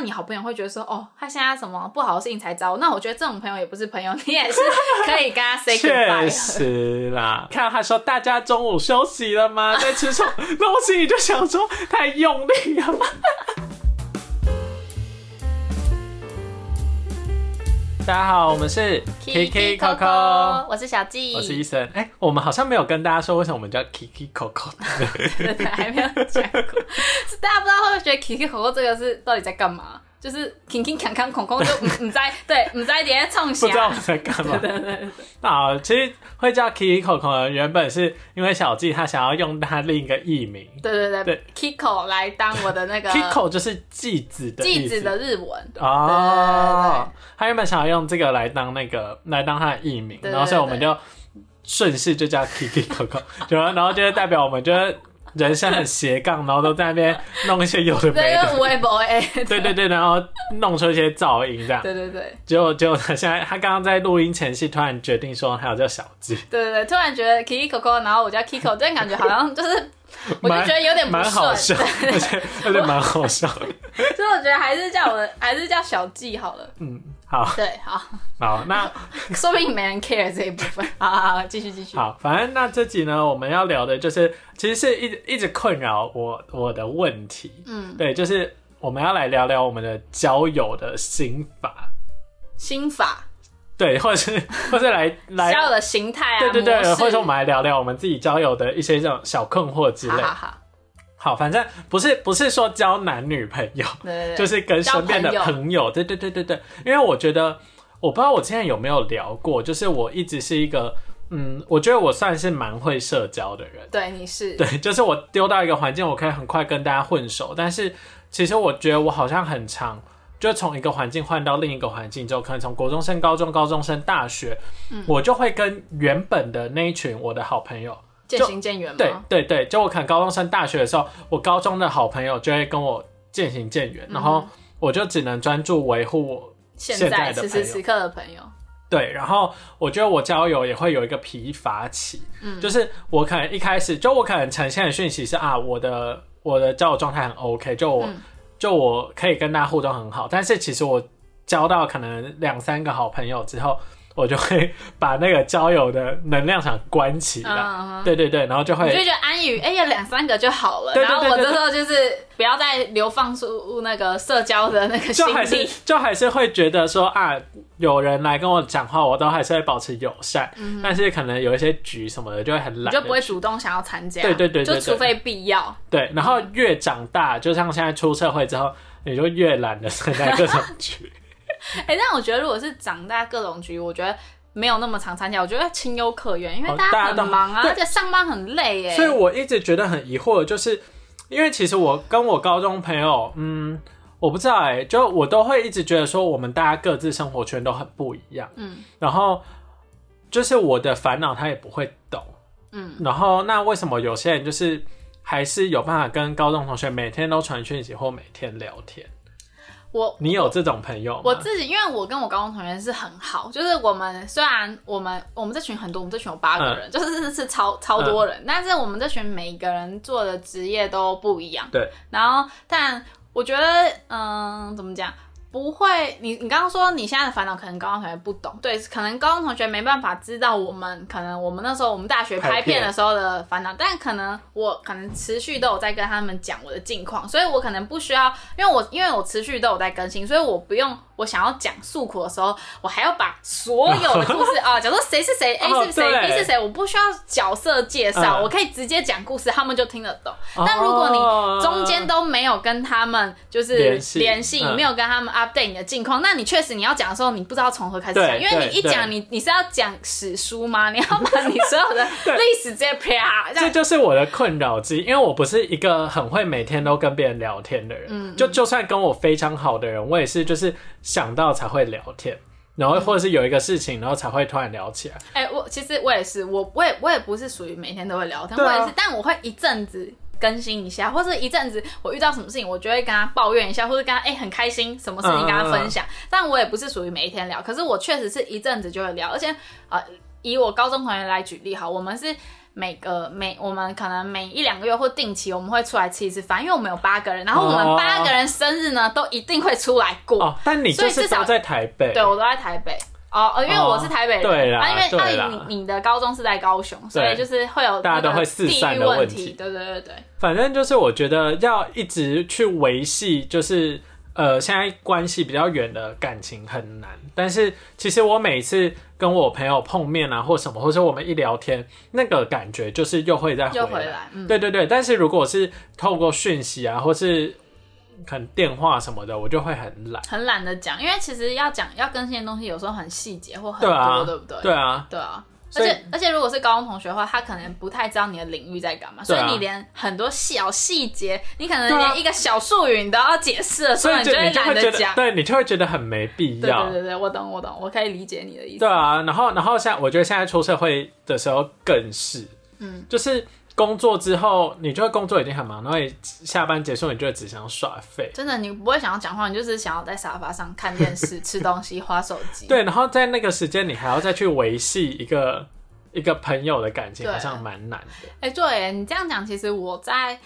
那你好朋友会觉得说，哦，他现在什么不好的事情才找我，那我觉得这种朋友也不是朋友，你也是可以跟他 say 确 goodbye 啦，看到他说大家中午休息了吗？在吃什么？那我心里就想说太用力了吧。大家好，我们是 Kiki Coco，我是小纪，我是医生。哎、我们好像没有跟大家说为什么我们叫 Kiki Coco。对 对，还没有讲过。是大家不知道会不会觉得 Kiki Coco 这个是到底在干嘛？就是康孔孔就唔唔在，对，唔在点在冲不知道。在干嘛。对 对对。对，啊，其实会叫 Kiki Coco 呢，原本是因为小纪他想要用他另一个艺名。对对对对，Kiko 来当我的那个，Kiko 就是继子的继子的日文。哦，他原本想要用这个来当那个来当他的艺名，然后所以我们就顺势就叫 Kiki Coco，就然后就是代表我们就是人生很斜杠，然后都在那边弄一些有的没的，为微博哎，对对对，然后弄出一些噪音这样。对对对结果结果他现在他刚刚在录音前夕突然决定说他要叫小纪，对对对，突然觉得 Kiki Coco，然后我叫 Kiko，这样感觉好像就是，我就觉得有点不蛮好笑顺，，而且而且蛮好笑的。所以我觉得还是叫我还是叫小纪好了。嗯，好对，好，好，那 说不定没人 care 这一部分。好好好，继续继续。好，反正那这集呢，我们要聊的就是，其实是一直一直困扰我我的问题。嗯，对，就是我们要来聊聊我们的交友的心法，心法、对，或者是 或者来来，交友的形态啊，对对对，或者说我们来聊聊我们自己交友的一些这种小困惑之类。好好好，好，反正不是不是说交男女朋友，对对对，就是跟身边的朋友。对对对对对，因为我觉得，我不知道我之前有没有聊过，就是我一直是一个，嗯，我觉得我算是蛮会社交的人。对你是。对，就是我丢到一个环境，我可以很快跟大家混熟。但是其实我觉得我好像很长，就从一个环境换到另一个环境之后，可能从国中升高中、高中升大学，嗯。我就会跟原本的那一群我的好朋友，渐行渐远对吗？对对，就我可能高中升大学的时候，我高中的好朋友就会跟我渐行渐远，然后我就只能专注维护我现现在此时此刻的朋友，对，然后我觉得我交友也会有一个疲乏期，嗯。就是我可能一开始就我可能呈现的讯息是啊，我的我的交友状态很 OK，就我、嗯。就我可以跟大家互动很好，但是其实我交到可能两三个好朋友之后，我就会把那个交友的能量场关起来，嗯，对对对，然后就会你就觉得安于哎呀两三个就好了，对对然后我这时候就是不要再流放出那个社交的那个心就还是，就还是会觉得说啊，有人来跟我讲话，我都还是会保持友善，但是可能有一些局什么的就会很懒，就不会主动想要参加，对对对对对就除非必要。对，然后越长大，就像现在出社会之后，你就越懒得参加各种 局。哎、但我觉得如果是长大各种局，我觉得没有那么常参加，我觉得情有可原，因为哦大家很忙啊，对而且上班很累耶。所以我一直觉得很疑惑，就是因为其实我跟我高中朋友，嗯，我不知道哎、就我都会一直觉得说，我们大家各自生活圈都很不一样，嗯然后就是我的烦恼他也不会懂，嗯，然后那为什么有些人就是还是有办法跟高中同学每天都传讯息或每天聊天？我你有这种朋友吗？我自己，因为我跟我高中同学是很好，就是我们虽然我们我们这群很多，我们这群有八个人，嗯就是是超超多人，但是我们这群每一个人做的职业都不一样。对，然后但我觉得，嗯，怎么讲？不会，你你刚刚说你现在的烦恼可能高中同学不懂，对，可能高中同学没办法知道我们可能我们那时候我们大学拍片的时候的烦恼，但可能我可能持续都有在跟他们讲我的近况，所以我可能不需要，因为我因为我持续都有在更新，所以我不用我想要讲诉苦的时候，我还要把所有的故事啊，假如说谁是谁，A 哦是谁对，B 是谁，我不需要角色介绍，嗯我可以直接讲故事，他们就听得懂。但如果你中间都没有跟他们就是联系没有跟他们 update 你的近况，那你确实你要讲的时候，你不知道从何开始讲，因为你一对讲你你是要讲史书吗？你要把你所有的 历史直接啪这这。就是我的困扰之一，因为我不是一个很会每天都跟别人聊天的人。嗯就就算跟我非常好的人，我也是就是想到才会聊天，然后或者是有一个事情，然后才会突然聊起来。哎、我其实我也是，我我也我也不是属于每天都会聊天，我也是，但我会一阵子。更新一下，或者一阵子我遇到什么事情，我就会跟他抱怨一下，或者跟他哎、很开心，什么事情跟他分享。但我也不是属于每一天聊，可是我确实是一阵子就会聊，而且呃，以我高中同学来举例哈，我们是每个每我们可能每一两个月或定期我们会出来吃一次饭，因为我们有八个人，然后我们哦。八个人生日呢都一定会出来过。哦，但你就是都在台北，对，我都在台北。哦，呃因为我是台北人，对啦啊，因为对啦。啊你你的高中是在高雄，所以就是会有大家都会四散地域的问题。问题，对对对对，反正就是我觉得要一直去维系，就是呃现在关系比较远的感情很难。但是其实我每次跟我朋友碰面啊，或什么，或者我们一聊天，那个感觉就是又会再回又回来，嗯，对对对，但是如果是透过讯息啊，或是可能电话什么的，我就会很懒。很懒得讲，因为其实要讲要更新的东西，有时候很细节或很多，对不对？对啊，对啊。而且而且，如果是高中同学的话，他可能不太知道你的领域在干嘛，所以你连很多小细节，你可能连一个小术语你都要解释的时候，所以你就会懒得讲。对你就会觉得很没必要。对对对，我懂我懂，我可以理解你的意思。对啊，然后然后像我觉得现在出社会的时候更是，嗯，就是工作之后，你就会工作已经很忙，然后你下班结束，你就会只想耍废。真的，你不会想要讲话，你就是想要在沙发上看电视、吃东西、划手机。对，然后在那个时间，你还要再去维系一个一个朋友的感情，好像蛮难的。哎、对耶你这样讲，其实我在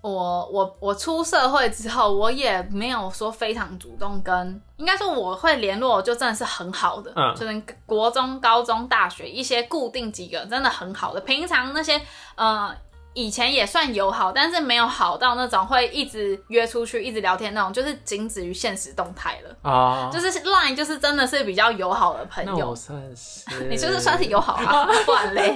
我我我出社会之后，我也没有说非常主动跟，应该说我会联络，就真的是很好的，嗯就是国中、高中、大学一些固定几个真的很好的，平常那些呃。以前也算友好，但是没有好到那种会一直约出去、一直聊天那种，就是仅止于现实动态了。啊，就是 Line 就是真的是比较友好的朋友。算是。你是不是算是友好啊？不然嘞，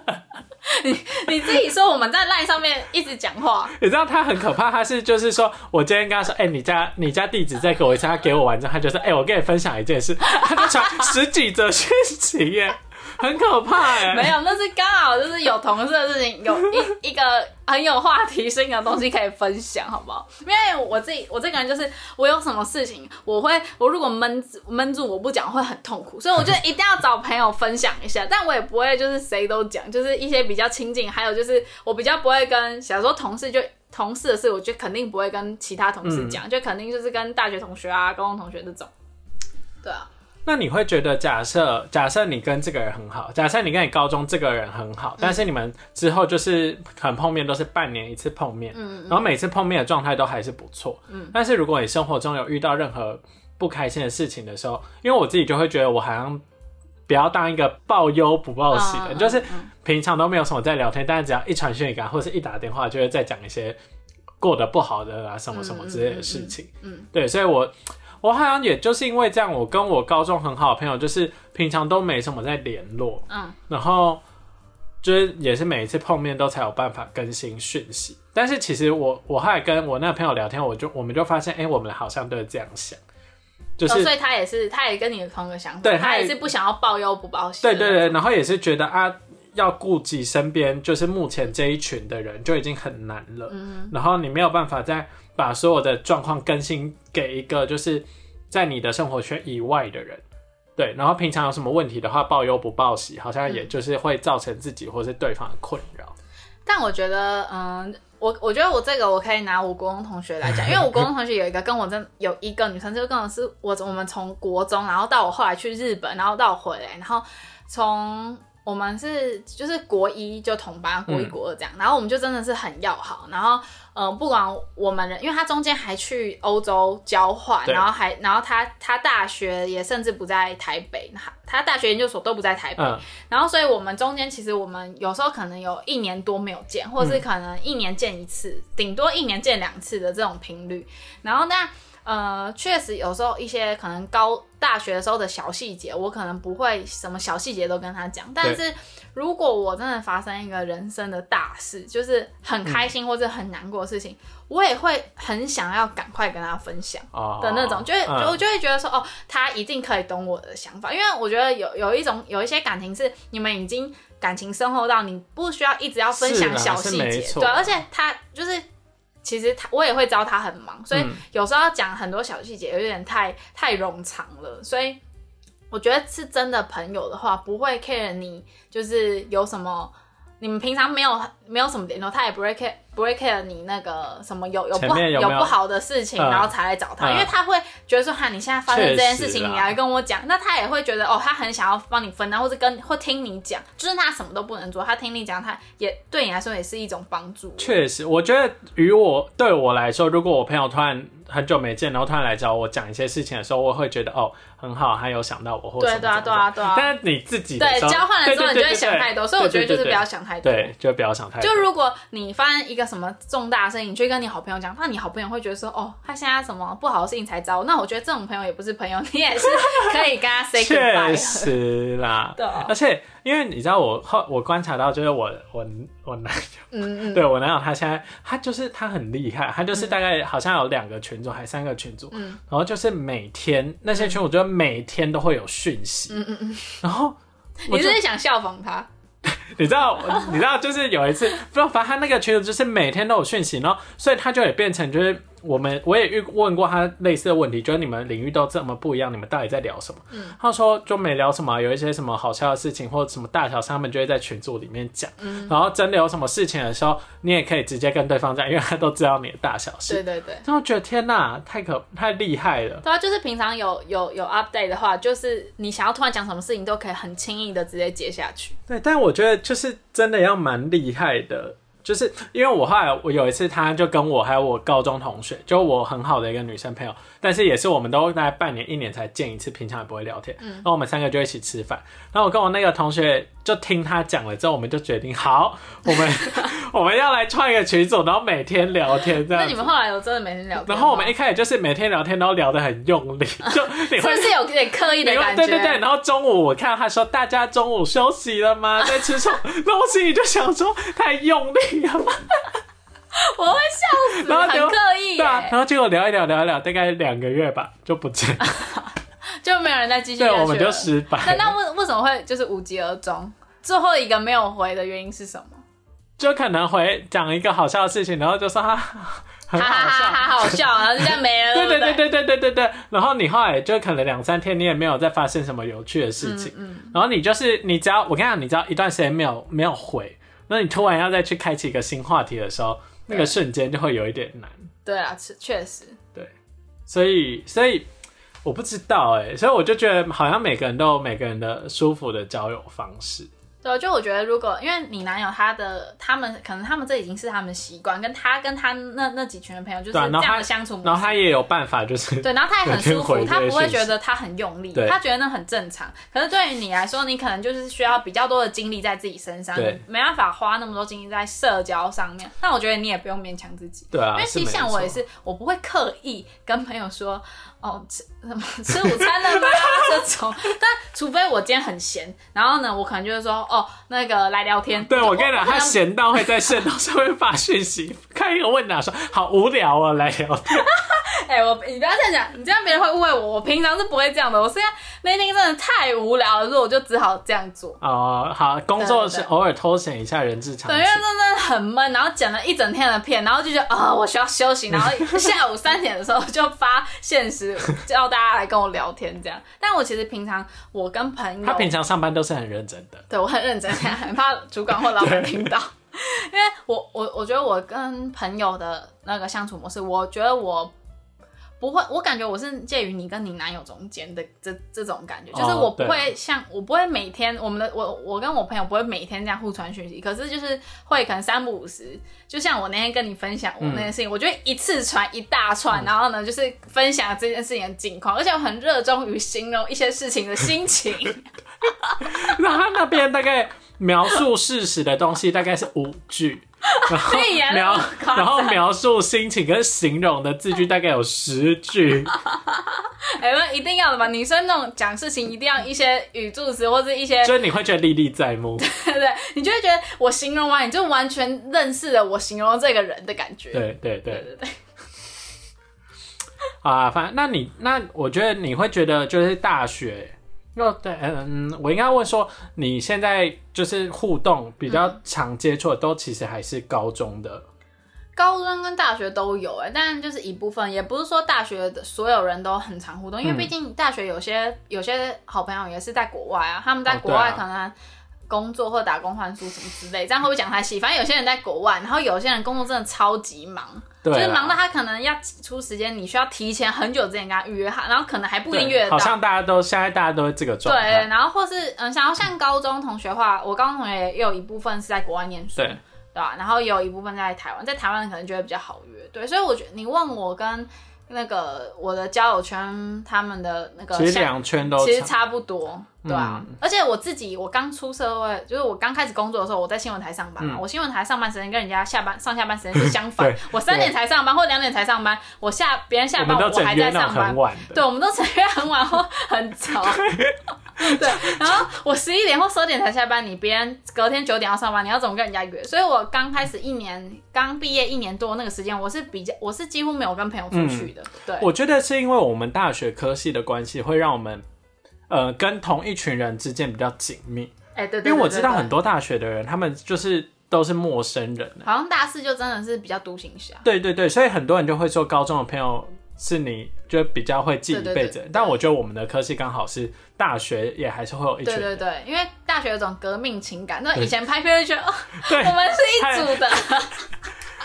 你你自己说我们在 LINE 上面一直讲话，你知道他很可怕，他是就是说我今天跟他说，哎、你家你家地址再给我一次，他给我完之后，他就说，哎、我跟你分享一件事，他就传十几则讯息耶，很可怕哎。没有，那是刚好就是有同事的事情，有 一一个很有话题性的东西可以分享，好不好？因为我自己我这个人就是我有什么事情，我会我如果闷闷住我不讲会很痛苦，所以我就一定要找朋友分享一下，但我也不会就是谁都讲，就是一些比较亲近，还有就是我比较不会跟，小时候同事就。同事的事，我就肯定不会跟其他同事讲，就肯定就是跟大学同学啊、高中同学这种。对啊，那你会觉得，假设假设你跟这个人很好，假设你跟你高中这个人很好，但是你们之后就是很碰面都是半年一次碰面，嗯然后每次碰面的状态都还是不错，嗯。但是如果你生活中有遇到任何不开心的事情的时候，因为我自己就会觉得我好像不要当一个报忧不报喜的，就是嗯平常都没有什么在聊天，但是只要一传讯息啊，或者是一打电话，就会再讲一些过得不好的啊什么什么之类的事情。嗯嗯。对，所以我我好像也就是因为这样，我跟我高中很好的朋友，就是平常都没什么在联络，嗯，然后就是也是每一次碰面都才有办法更新讯息。但是其实我我后来跟我那个朋友聊天，我就我们就发现，哎、我们好像都是这样想，就哦，是、所以他也是，他也跟你同一个想法，对他也是不想要报忧不报喜。对对对，，然后也是觉得啊，要顾及身边就是目前这一群的人就已经很难了，嗯然后你没有办法再把所有的状况更新给一个就是在你的生活圈以外的人。对，然后平常有什么问题的话，报忧不报喜，好像也就是会造成自己或是对方的困扰。但我觉得，嗯，我我觉得我这个我可以拿我国中同学来讲，因为我国中同学有一个跟我真有一个女生，就跟我是我我们从国中，然后到我后来去日本，然后到我回来，然后从我们是就是国一就同班，国一嗯国二这样，然后我们就真的是很要好，然后嗯、呃不管我们人，因为他中间还去欧洲交换，然后还然后他他大学也甚至不在台北，他他大学研究所都不在台北，嗯，然后，所以我们中间其实我们有时候可能有一年多没有见，或是可能一年见一次，顶、多一年见两次的这种频率。然后那呃，确实有时候一些可能高大学的时候的小细节，我可能不会什么小细节都跟他讲。但是如果我真的发生一个人生的大事，就是很开心或者很难过的事情，我也会很想要赶快跟他分享。哦的那种，就会、嗯我就会觉得说，哦，他一定可以懂我的想法，因为我觉得有有一种有一些感情是你们已经感情深厚到你不需要一直要分享小细节，对，而且他就是。其实他我也会知道他很忙，所以嗯有时候要讲很多小细节，有点太太冗长了。所以我觉得是真的朋友的话，不会 care 你就是有什么，你们平常没有没有什么联络，他也不会 care 不会 care 你那个什么有有不面有不好的事情，嗯然后才来找他，嗯因为他会觉得说哈，你现在发生这件事情，你来跟我讲，那他也会觉得哦，他很想要帮你分担，或者跟或听你讲，就是他什么都不能做，他听你讲，他也对你来说也是一种帮助。确实，我觉得于我对我来说，如果我朋友突然很久没见，然后突然来找我讲一些事情的时候，我会觉得哦很好，他有想到我或什么对对啊对啊对啊但是你自己对交换的时候，你就会想太多，所以我觉得就是不要想太多。对对，就不要想太多。就如果你发生一个什么重大事情，你去跟你好朋友讲，那你好朋友会觉得说，哦，他现在什么不好的事情才找我，那我觉得这种朋友也不是朋友，你也是可以跟他 say 确 goodbye 的。实啦，对啊。而且因为你知道我后我观察到，就是我我我男友，嗯嗯，对我男友他现在他就是他很厉害，他就是大概好像有两个群组还三个群组，嗯。然后就是每天那些群我觉得每天都会有讯息，嗯嗯嗯，然后我你就是是想效仿他？你知道，你知道，就是有一次，不知道，反正他那个群主就是每天都有讯息，然后所以他就也变成就是我们我也遇问过他类似的问题，就是你们领域都这么不一样，你们到底在聊什么？嗯他说就没聊什么，有一些什么好笑的事情或者什么大小事，他们就会在群组里面讲。嗯然后真的有什么事情的时候，你也可以直接跟对方讲，因为他都知道你的大小事。对对对。然后觉得天哪，太可太厉害了。对啊，就是平常有有有 update 的话，就是你想要突然讲什么事情，都可以很轻易的直接接下去。对，但我觉得就是真的要蛮厉害的，就是因为我后来我有一次，他就跟我还有我高中同学，就我很好的一个女生朋友，但是也是我们都大概半年一年才见一次，平常也不会聊天。嗯，然后我们三个就一起吃饭，然后我跟我那个同学就听他讲了之后，我们就决定好，我们 我们要来创一个群组，然后每天聊天这样。那你们后来有真的每天聊天？然后我们一开始就是每天聊天，然后聊得很用力，就你会是是有点刻意的？对对对，然后中午我看到他说大家中午休息了吗？在吃什么？然后我心里就想说太用力了吧，我会笑死，然后就很刻意对啊，然后结果聊一聊聊一聊，大概两个月吧就不见了，就没有人再继续对，下去了。我们就失败那那，为为什么会就是无疾而终？最后一个没有回的原因是什么？就可能回讲一个好笑的事情，然后就说 哈哈哈好笑。哈，好笑，然后就这样没了，对对不对对对对对对对，然后你后来就可能两三天你也没有再发生什么有趣的事情，嗯然后你就是你只要我跟你讲，你只要一段时间没有没有回，那你突然要再去开启一个新话题的时候，那个瞬间就会有一点难。对啊，是确实，对所以，所以我不知道哎、所以我就觉得好像每个人都有每个人的舒服的交友方式。对，就我觉得，如果因为你男友他的他们可能他们这已经是他们习惯，跟他跟他那那几群的朋友就是这样的相处模式。然后他也有办法，就是对，然后他也很舒服他不会觉得他很用力，他觉得那很正常。可是对于你来说，你可能就是需要比较多的精力在自己身上，对没办法花那么多精力在社交上面。但我觉得你也不用勉强自己，对啊，因为其实像我也是是，我不会刻意跟朋友说，哦，吃 什么吃午餐了吗？这种，但除非我今天很闲，然后呢，我可能就会说，哦，那个来聊天。对，我跟你讲，他闲到会在线动 上面发讯息，看一个问答说好无聊啊，来聊天。哎、我你不要这样讲，你这样别人会误会我。我平常是不会这样的，我现在那天真的太无聊了，所以我就只好这样做。哦，好，工作是偶尔偷闲一下人之常对，因为情。真的很闷，然后剪了一整天的片，然后就觉得啊、我需要休息，然后 下午三点的时候就发现实叫大家来跟我聊天这样。但我其实平常我跟朋友，他平常上班都是很认真的，对我很认真，很怕主管或老板听到。因为我我我觉得我跟朋友的那个相处模式，我觉得我不会，我感觉我是介于你跟你男友中间的这这种感觉，就是哦我不会像我不会每天我们的我我跟我朋友不会每天这样互传讯息，可是就是会可能三不五时，就像我那天跟你分享我那件事情，我就会一次传一大串，然后呢就是分享这件事情的近况，而且我很热衷于形容一些事情的心情。然后那边大概描述事实的东西大概是五句，然后描然后描述心情跟形容的字句大概有十句，哎、那一定要的嘛！女生那种讲事情一定要一些语助词或者一些，就是你会觉得历历在目。对不对？你就会觉得我形容完，你就完全认识了我形容这个人的感觉。对对对对对对，啊，反正那你那我觉得你会觉得就是大学。那对，嗯，我应该问说，你现在就是互动比较常接触的，都其实还是高中的，高中跟大学都有哎、但就是一部分，也不是说大学的所有人都很常互动，因为嗯。毕竟大学有些有些好朋友也是在国外啊，他们在哦国外可能工作或打工换宿什么之类，这样会不会讲太细？反正有些人在国外，然后有些人工作真的超级忙，就是忙到他可能要挤出时间，你需要提前很久之前跟他预约好，然后可能还不一定约得到。好像大家都现在大家都是这个状态对，然后或是嗯，想要像高中同学的话，我高中同学也有一部分是在国外念书，对对吧？然后也有一部分在台湾，在台湾可能觉得比较好约，对，所以我觉得你问我跟那个我的交友圈他们的那个其实两圈都差其实差不多，对啊。嗯而且我自己，我刚出社会，就是我刚开始工作的时候，我在新闻台上班嘛。嗯我新闻台上班时间跟人家下班上下班时间是相反，我三点才上班或两点才上班，我下别人下班我还在上班。对，我们都成约很晚或很早。对，然后我十一点或十二点才下班，你别人隔天九点要上班，你要怎么跟人家约？所以我刚开始一年，刚毕业一年多那个时间，我是比较，我是几乎没有跟朋友出去的。对，我觉得是因为我们大学科系的关系，会让我们呃跟同一群人之间比较紧密。哎、对对因为我知道很多大学的人，他们就是都是陌生人。好像大四就真的是比较独行侠。对对对，所以很多人就会说高中的朋友是你就比较会记一辈子。但我觉得我们的科系刚好是大学也还是会有一群对对。对，因为大学有种革命情感，那以前拍片就觉得哦，我们是一组的，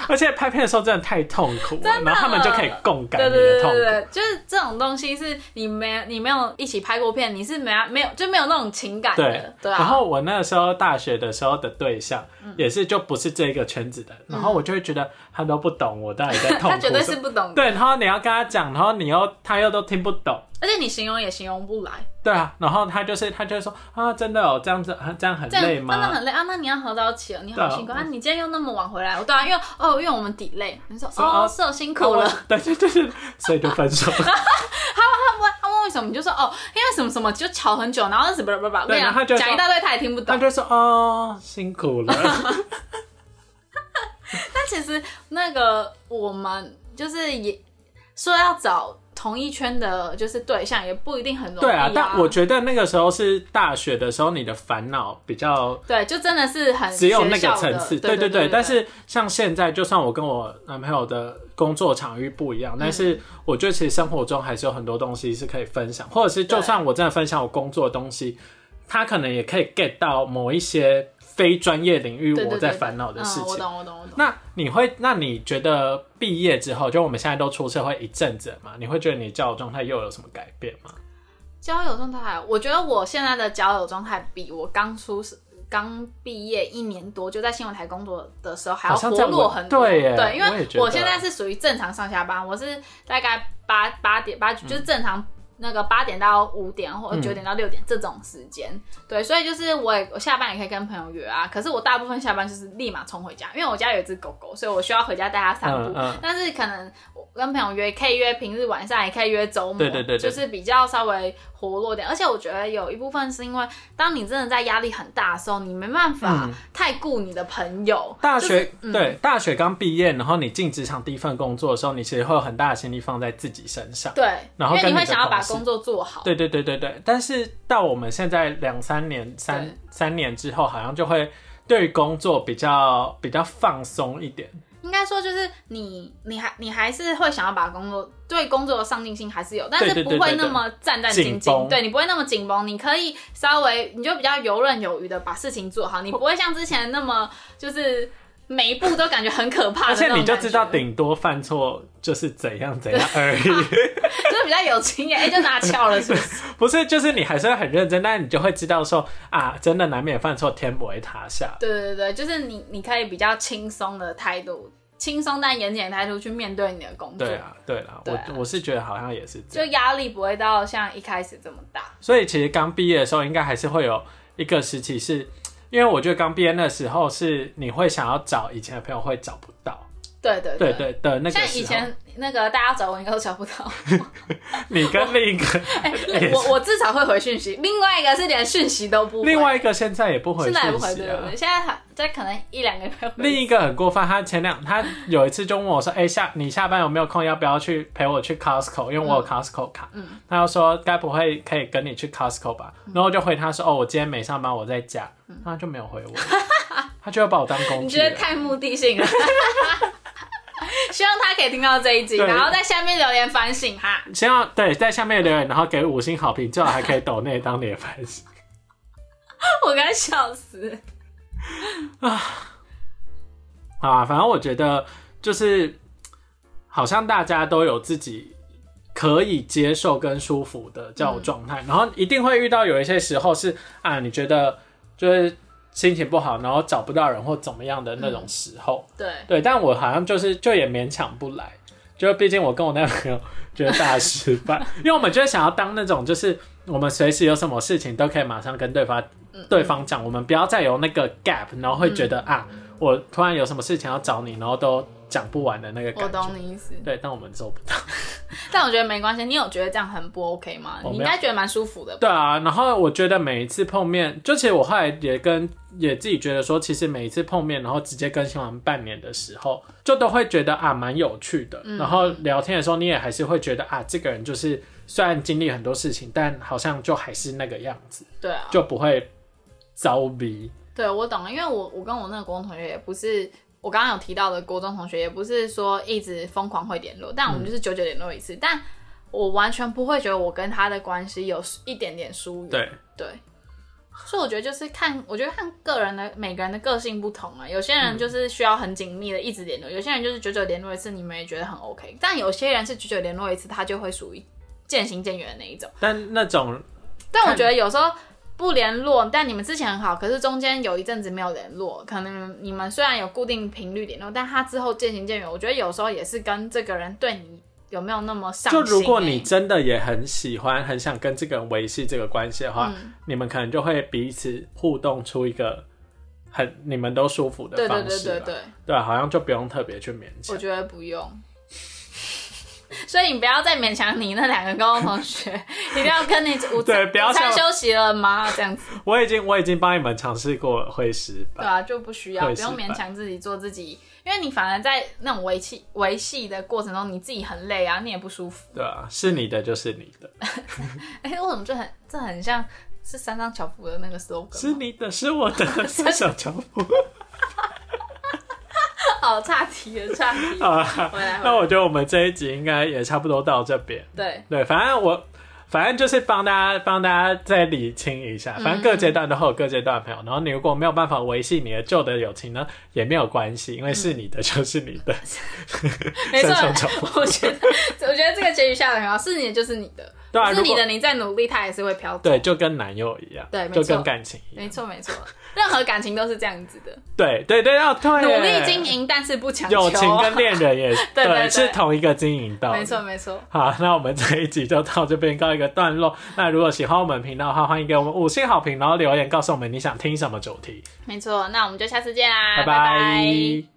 而且拍片的时候真的太痛苦了，然后他们就可以共感你对对的痛苦。对对对，就是这种东西是你没你没有一起拍过片，你是没有没有就没有那种情感对的，对啊。然后我那个时候大学的时候的对象，也是就不是这个圈子的，然后我就会觉得他都不懂我到底在痛苦 他绝对。是不懂，对，然后你要跟他讲，然后你又他又都听不懂，而且你形容也形容不来，对啊，然后他就是他就会说啊，真的哦，这样子这样很累吗？真的很累啊。那你要合早起了，你好辛苦啊！你今天又那么晚回来，对啊，因为哦，因为我们 delay，你说说哦哦是哦辛苦了。对对对对，所以就分手。他问他问为什么，你就说哦，因为什么什么就吵很久，然后什么不不不，我跟你然后讲一大堆，他也听不懂。他就说哦，辛苦了。但其实那个我们就是也说要找同一圈的，就是对象，也不一定很容易、对啊，但我觉得那个时候是大学的时候，你的烦恼比较对，就真的是很只有那个层次，对对对。但是像现在，就算我跟我男朋友的工作场域不一样，但是我觉得其实生活中还是有很多东西是可以分享，或者是就算我真的分享我工作的东西，他可能也可以 get 到某一些非专业领域我在烦恼的事嗯，我。懂我懂我懂。那你会，那你觉得毕业之后，就我们现在都出社会一阵子嘛？你会觉得你交友状态又有什么改变吗？交友状态，我觉得我现在的交友状态比我刚出刚毕业一年多就在新闻台工作的时候还要活络很多。对对，因为我现在是属于正常上下班，我是大概八八点八就是正常。那个八点到五点或者九点到六点这种时间，对，所以就是我也我下班也可以跟朋友约啊。可是我大部分下班就是立马冲回家，因为我家有一只狗狗，所以我需要回家带它散步。嗯嗯但是可能我跟朋友约，可以约平日晚上，也可以约周末，对对对对就是比较稍微活络点。而且我觉得有一部分是因为，当你真的在压力很大的时候，你没办法嗯太顾你的朋友。大学、就是嗯对大学刚毕业，然后你进职场第一份工作的时候，你其实会有很大的心力放在自己身上。对，因为然后跟你的你会想要把工作做好。对对对对对，但是到我们现在两三年、三三年之后，好像就会对工作比较比较放松一点。应该说就是你，你还你还是会想要把工作对工作的上进心还是有，但是不会那么战战兢兢。对你不会那么紧绷，你可以稍微你就比较游刃有余的把事情做好，你不会像之前那么就是每一步都感觉很可怕而且你就知道顶多犯错就是怎样怎样 而已，就是比较有经验，哎、就拿翘了，是不是？不是就是你还是会很认真，但是你就会知道说啊，真的难免犯错，天不会塌下。对对对，就是你你可以比较轻松的态度，轻松但严谨的态度去面对你的工作，对啊，对啦，我我是觉得好像也是这就样。压力不会到像一开始这么大。所以其实刚毕业的时候，应该还是会有一个时期是，因为我觉得刚毕业那时候是你会想要找以前的朋友会找不到，对对对对的那个像。以前那个大家找我应该都找不到，你跟另一个 我我至少会回讯息，另外一个是连讯息都不回，另外一个现在也不回现在也不回，对对对，。现在还在可能一两个月回。另一个很过分，他前两他有一次就问我说：“哎、下你下班有没有空？要不要去陪我去 Costco？因为我有 Costco 卡。嗯他就说：“该不会可以跟你去 Costco 吧？”然后我就回他说：“哦，我今天没上班，我在家。他就没有回我，他就要把我当工具你。觉得太目的性了？希望他可以听到这一集，然后在下面留言反省哈。希望对在下面留言，然后给五星好评，最好还可以抖内当你的反省。我该笑死。啊，啊反正我觉得就是好像大家都有自己可以接受跟舒服的交友状态，然后一定会遇到有一些时候是啊，你觉得就是心情不好，然后找不到人或怎么样的那种时候，对，对，但我好像就是就也勉强不来，就毕竟我跟我那个朋友 觉得大失败，因为我们就是想要当那种就是我们随时有什么事情都可以马上跟对方对方讲，我们不要再有那个 gap，然后会觉得、啊，我突然有什么事情要找你，然后都讲不完的那个我感觉。懂你意思。对，但我们做不到。但我觉得没关系，你有觉得这样很不 OK 吗？你应该觉得蛮舒服的吧。对啊，然后我觉得每一次碰面，就其实我后来也跟也自己觉得说，其实每一次碰面，然后直接更新完半年的时候，就都会觉得啊蛮有趣的。然后聊天的时候，你也还是会觉得啊，这个人就是虽然经历很多事情，但好像就还是那个样子，对啊，就不会糟逼。对我懂了，因为我我跟我那个国中同学也不是我刚刚有提到的国中同学，也不是说一直疯狂会联络，但我们就是久久联络一次，但我完全不会觉得我跟他的关系有一点点疏远。对，对，所以我觉得就是看，我觉得看个人的每个人的个性不同啊。有些人就是需要很紧密的一直联络，有些人就是久久联络一次，你们也觉得很 OK。但有些人是久久联络一次，他就会属于渐行渐远的那一种。但那种但我觉得有时候不联络，但你们之前很好，可是中间有一阵子没有联络，可能你们虽然有固定频率联络，但他之后渐行渐远。我觉得有时候也是跟这个人对你有没有那么上心、就如果欸你真的也很喜欢、很想跟这个人维系这个关系的话，嗯你们可能就会彼此互动出一个很你们都舒服的方式对对对对，对对，好像就不用特别去勉强。我觉得不用。所以你不要再勉强你那两个高中同学，一定要跟你午对不要像休息了吗？这样子，我已经我已经帮你们尝试过会失败，对啊，就不需要，不用勉强自己做自己，因为你反而在那种维系维系的过程中，你自己很累啊，你也不舒服。对啊，是你的就是你的，哎、为什么就很这很像是三张巧福的那个 slogan？是你的，是我的，三小乔布。好差题了，差题。好啊，那。我觉得我们这一集应该也差不多到这边。对，对，反正我反正就是帮大家帮大家再理清一下，反正各阶段都会有各阶段的朋友。然后你如果没有办法维系你的旧的友情呢，也没有关系，因为是你的就是你的。没错 我觉得我觉得这个结局下的很好，是你的就是你的，对啊，是你的，你再努力，他也是会飘走。对，就跟男友一样，对就跟感情一样。没错没错，任何感情都是这样子的，对对对，要对努力经营，但是不强求。友情跟恋人也 对对对是同一个经营道理。没错没错，好，那我们这一集就到这边告一个段落。那如果喜欢我们频道的话，欢迎给我们五星好评，然后留言告诉我们你想听什么主题。没错，那我们就下次见啦，拜拜拜